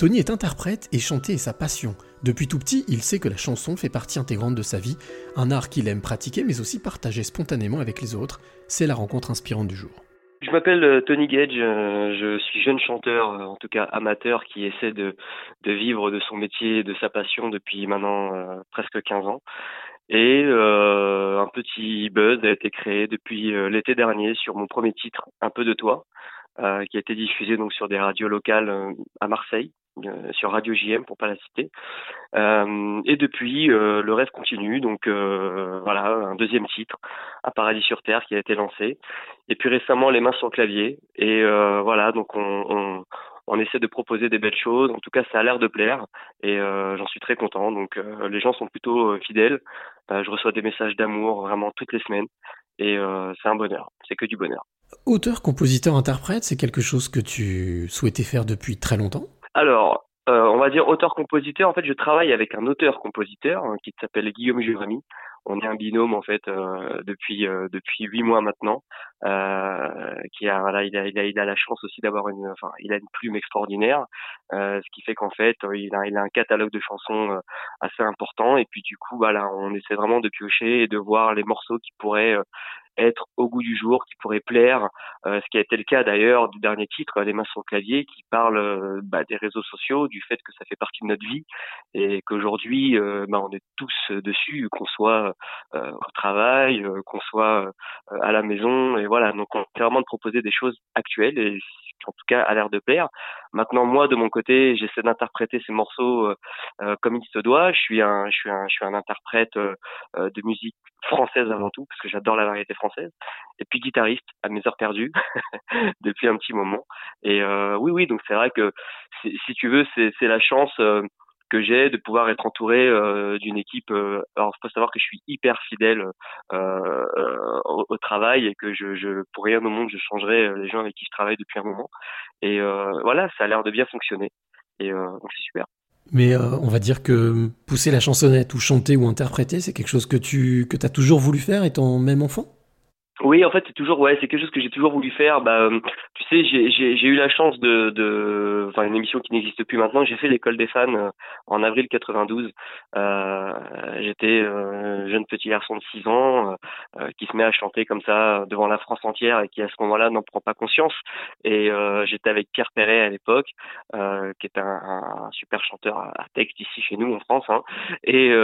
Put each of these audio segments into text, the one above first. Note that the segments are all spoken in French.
Tony est interprète et chanter est sa passion. Depuis tout petit, il sait que la chanson fait partie intégrante de sa vie, un art qu'il aime pratiquer mais aussi partager spontanément avec les autres. C'est la rencontre inspirante du jour. Je m'appelle euh, Tony Gage, euh, je suis jeune chanteur, euh, en tout cas amateur, qui essaie de, vivre de son métier et de sa passion depuis maintenant presque 15 ans. Et un petit buzz a été créé depuis l'été dernier sur mon premier titre, Un peu de toi, qui a été diffusé donc sur des radios locales à Marseille. Euh, sur Radio JM pour pas la citer. Euh, et depuis, euh, le rêve continue. Donc voilà, un deuxième titre, Un paradis sur terre, qui a été lancé. Et puis récemment, les mains sur le clavier. Et voilà, donc on, on, on, essaie de proposer des belles choses. En tout cas, ça a l'air de plaire. Et j'en suis très content. Donc les gens sont plutôt fidèles. je reçois des messages d'amour vraiment toutes les semaines. Et c'est un bonheur. C'est que du bonheur. Auteur, compositeur, interprète, c'est quelque chose que tu souhaitais faire depuis très longtemps? Alors, euh, on va dire auteur-compositeur. En fait, je travaille avec un auteur-compositeur hein, qui s'appelle Guillaume Jérémy. On est un binôme en fait euh, depuis euh, depuis huit mois maintenant. qui a voilà, il a, il a, il a la chance aussi d'avoir une, enfin, il a une plume extraordinaire, ce qui fait qu'en fait, il a, il a un catalogue de chansons assez important. Et puis du coup, voilà, on essaie vraiment de piocher et de voir les morceaux qui pourraient être au goût du jour, qui pourrait plaire, euh, ce qui a été le cas d'ailleurs du dernier titre, Les mains sur le clavier, qui parle euh, bah, des réseaux sociaux, du fait que ça fait partie de notre vie et qu'aujourd'hui, euh, bah, on est tous dessus, qu'on soit au travail, qu'on soit à la maison, et voilà. Donc, on essaie vraiment de proposer des choses actuelles et qui en tout cas a l'air de plaire. Maintenant, moi, de mon côté, j'essaie d'interpréter ces morceaux comme il se doit. Je suis un, je suis un, je suis un interprète de musique française avant tout, parce que j'adore la variété française, et puis guitariste à mes heures perdues depuis un petit moment. Et euh, oui, oui, donc c'est vrai que si tu veux, c'est la chance euh, que j'ai de pouvoir être entouré euh, d'une équipe. Alors, il faut savoir que je suis hyper fidèle au, au, travail et que je, je, pour rien au monde, je changerai les gens avec qui je travaille depuis un moment. Et voilà, ça a l'air de bien fonctionner. Et donc c'est super. Mais euh, on va dire que pousser la chansonnette ou chanter ou interpréter, c'est quelque chose que tu que as toujours voulu faire étant même enfant? Oui, en fait, c'est toujours ouais, c'est quelque chose que j'ai toujours voulu faire. Bah, euh, tu sais, j'ai eu la chance de de enfin une émission qui n'existe plus maintenant. J'ai fait l'école des fans euh, en avril 92. Euh, J'étais euh, jeune petit garçon de 6 ans qui se met à chanter comme ça devant la France entière et qui à ce moment-là n'en prend pas conscience. Et j'étais avec Pierre Perret à l'époque, qui est un, un, super chanteur à, texte ici chez nous en France. Hein. Et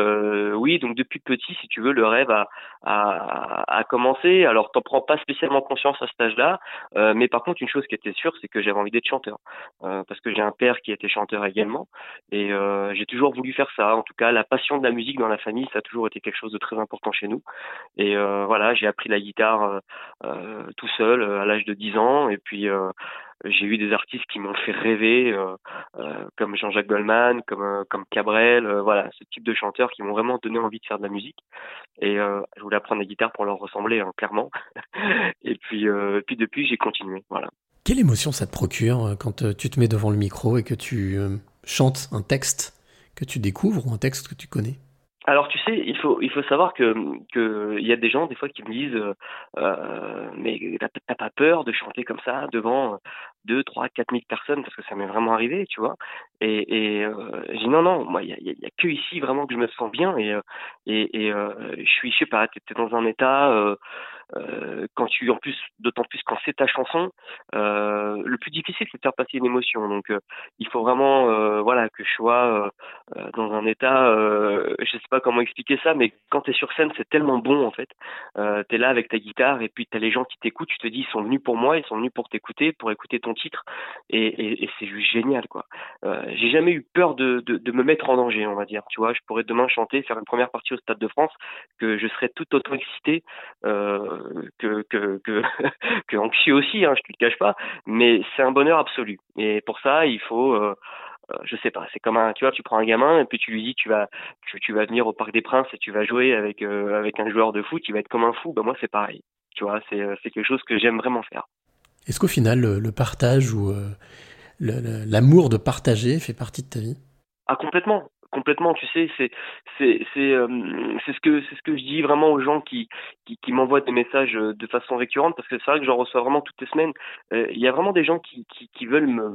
oui, donc depuis petit, si tu veux, le rêve a a, a commencé. Alors t'en prends pas spécialement conscience à cet âge-là, euh, mais par contre une chose qui était sûre, c'est que j'avais envie d'être chanteur, euh, parce que j'ai un père qui était chanteur également, et euh, j'ai toujours voulu faire ça. En tout cas, la passion de la musique dans la famille, ça a toujours été quelque chose de très important chez nous. Et voilà, j'ai appris la guitare tout seul à l'âge de 10 ans, et puis j'ai eu des artistes qui m'ont fait rêver, euh, euh, comme Jean-Jacques Goldman, comme euh, comme Cabrel, voilà, ce type de chanteurs qui m'ont vraiment donné envie de faire de la musique. Et je voulais apprendre la guitare pour leur ressembler, hein, clairement. et puis puis depuis, j'ai continué, voilà. Quelle émotion ça te procure quand tu te mets devant le micro et que tu chantes un texte que tu découvres ou un texte que tu connais? Alors tu sais, il faut il faut savoir que que il y a des gens des fois qui me disent euh, mais t'as pas peur de chanter comme ça devant deux, trois, quatre mille personnes parce que ça m'est vraiment arrivé, tu vois? Et, et euh, j'ai non non, moi il y a, y que ici vraiment que je me sens bien et et, et je suis je sais pas, t'es dans un état euh, quand tu en plus d'autant plus quand c'est ta chanson euh, le plus difficile c'est de faire passer une émotion. Donc euh, il faut vraiment euh, voilà que je sois dans un état je sais pas comment expliquer ça mais quand tu es sur scène c'est tellement bon en fait. Tu es là avec ta guitare et puis tu as les gens qui t'écoutent tu te dis ils sont venus pour moi ils sont venus pour t'écouter pour écouter ton titre et, et, et c'est juste génial quoi. J'ai jamais eu peur de, de, de me mettre en danger on va dire. Tu vois je pourrais demain chanter faire une première partie au Stade de France que je serais tout autant excité euh, que que que, que anxieux aussi, hein, je te le cache pas, mais c'est un bonheur absolu. Et pour ça, il faut euh, euh, je sais pas, c'est comme un, tu vois, tu prends un gamin et puis tu lui dis tu vas, tu, tu vas venir au Parc des Princes et tu vas jouer avec euh, avec un joueur de foot, il va être comme un fou. Ben moi c'est pareil, tu vois, c'est c'est quelque chose que j'aime vraiment faire. Est-ce qu'au final le, partage ou l'amour de partager fait partie de ta vie? Ah complètement, complètement. Tu sais, c'est c'est c'est euh, ce que c'est ce que je dis vraiment aux gens qui qui, m'envoient des messages de façon récurrente parce que c'est vrai que j'en reçois vraiment toutes les semaines. Il y a vraiment des gens qui qui, veulent me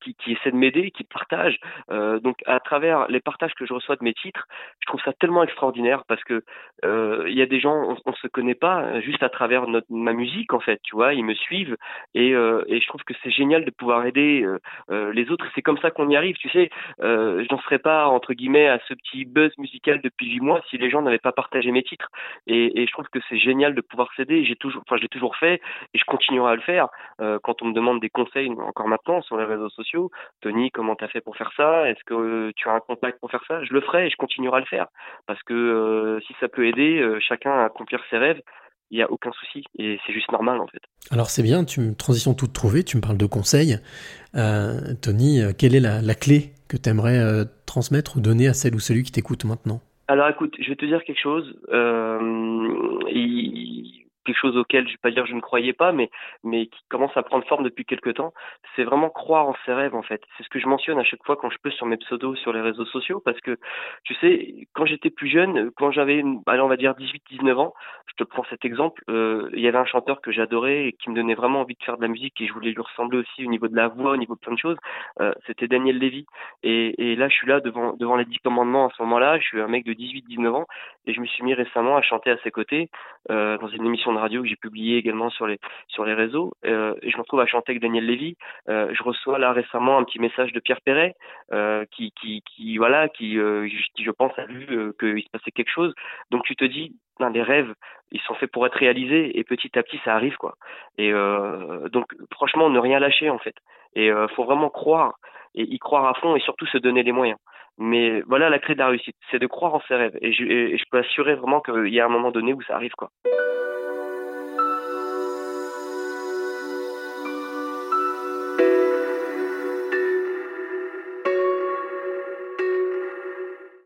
qui, qui essaient de m'aider, qui partagent. donc à travers les partages que je reçois de mes titres, je trouve ça tellement extraordinaire parce que il y a des gens on, on se connaît pas juste à travers notre ma musique en fait, tu vois, ils me suivent et et je trouve que c'est génial de pouvoir aider les autres. C'est comme ça qu'on y arrive, tu sais. Euh, je n'en serais pas entre guillemets à ce petit buzz musical depuis huit mois si les gens n'avaient pas partagé mes titres. Et, je trouve que c'est génial de pouvoir s'aider. J'ai toujours, enfin, je l'ai toujours fait et je continuerai à le faire. Euh, quand on me demande des conseils, encore maintenant sur les réseaux sociaux, Tony, comment t'as fait pour faire ça? Est-ce que tu as un contact pour faire ça? Je le ferai et je continuerai à le faire parce que euh, si ça peut aider euh, chacun à accomplir ses rêves, il n'y a aucun souci et c'est juste normal en fait. Alors c'est bien, tu me transition toute trouvée, tu me parles de conseils. Euh, Tony, euh, quelle est la, la clé que tu aimerais euh, transmettre ou donner à celle ou celui qui t'écoute maintenant? Alors écoute, je vais te dire quelque chose. Euh, quelque chose auquel je vais pas dire je ne croyais pas, mais mais qui commence à prendre forme depuis quelques temps, c'est vraiment croire en ses rêves en fait. C'est ce que je mentionne à chaque fois quand je peux sur mes pseudos sur les réseaux sociaux, parce que tu sais, quand j'étais plus jeune, quand j'avais, allez on va dire 18-19 ans, je te prends cet exemple, euh, il y avait un chanteur que j'adorais et qui me donnait vraiment envie de faire de la musique et je voulais lui ressembler aussi au niveau de la voix, au niveau de plein de choses. Euh, c'était Daniel Lévy et, là je suis là devant devant les dix commandements à ce moment-là, je suis un mec de 18-19 ans et je me suis mis récemment à chanter à ses côtés euh, dans une émission de radio que j'ai publié également sur les sur les réseaux. Euh, et je me retrouve à chanter avec Daniel Lévy. Euh, je reçois là récemment un petit message de Pierre Perret euh, qui, qui voilà qui qui je pense a vu qu'il se passait quelque chose. Donc tu te dis ben, les rêves ils sont faits pour être réalisés et petit à petit ça arrive quoi. Et donc franchement ne rien lâcher en fait. Et faut vraiment croire et y croire à fond et surtout se donner les moyens. Mais voilà la clé de la réussite, c'est de croire en ses rêves. Et je, et je peux assurer vraiment qu'il y a un moment donné où ça arrive, quoi.